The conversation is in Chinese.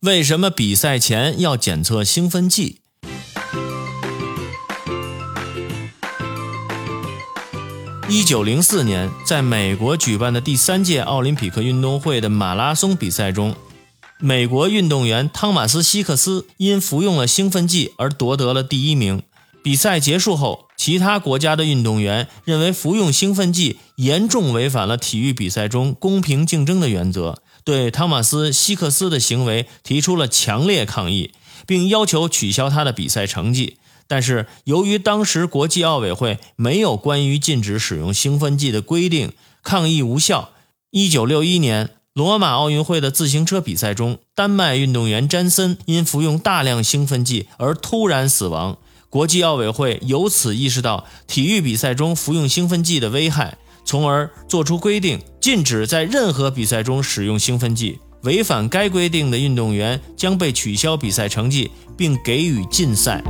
为什么比赛前要检测兴奋剂？一九零四年，在美国举办的第三届奥林匹克运动会的马拉松比赛中，美国运动员汤马斯·希克斯因服用了兴奋剂而夺得了第一名。比赛结束后，其他国家的运动员认为服用兴奋剂严重违反了体育比赛中公平竞争的原则，对汤马斯·希克斯的行为提出了强烈抗议，并要求取消他的比赛成绩。但是，由于当时国际奥委会没有关于禁止使用兴奋剂的规定，抗议无效。一九六一年罗马奥运会的自行车比赛中，丹麦运动员詹森因服用大量兴奋剂而突然死亡。国际奥委会由此意识到体育比赛中服用兴奋剂的危害，从而作出规定，禁止在任何比赛中使用兴奋剂。违反该规定的运动员将被取消比赛成绩，并给予禁赛。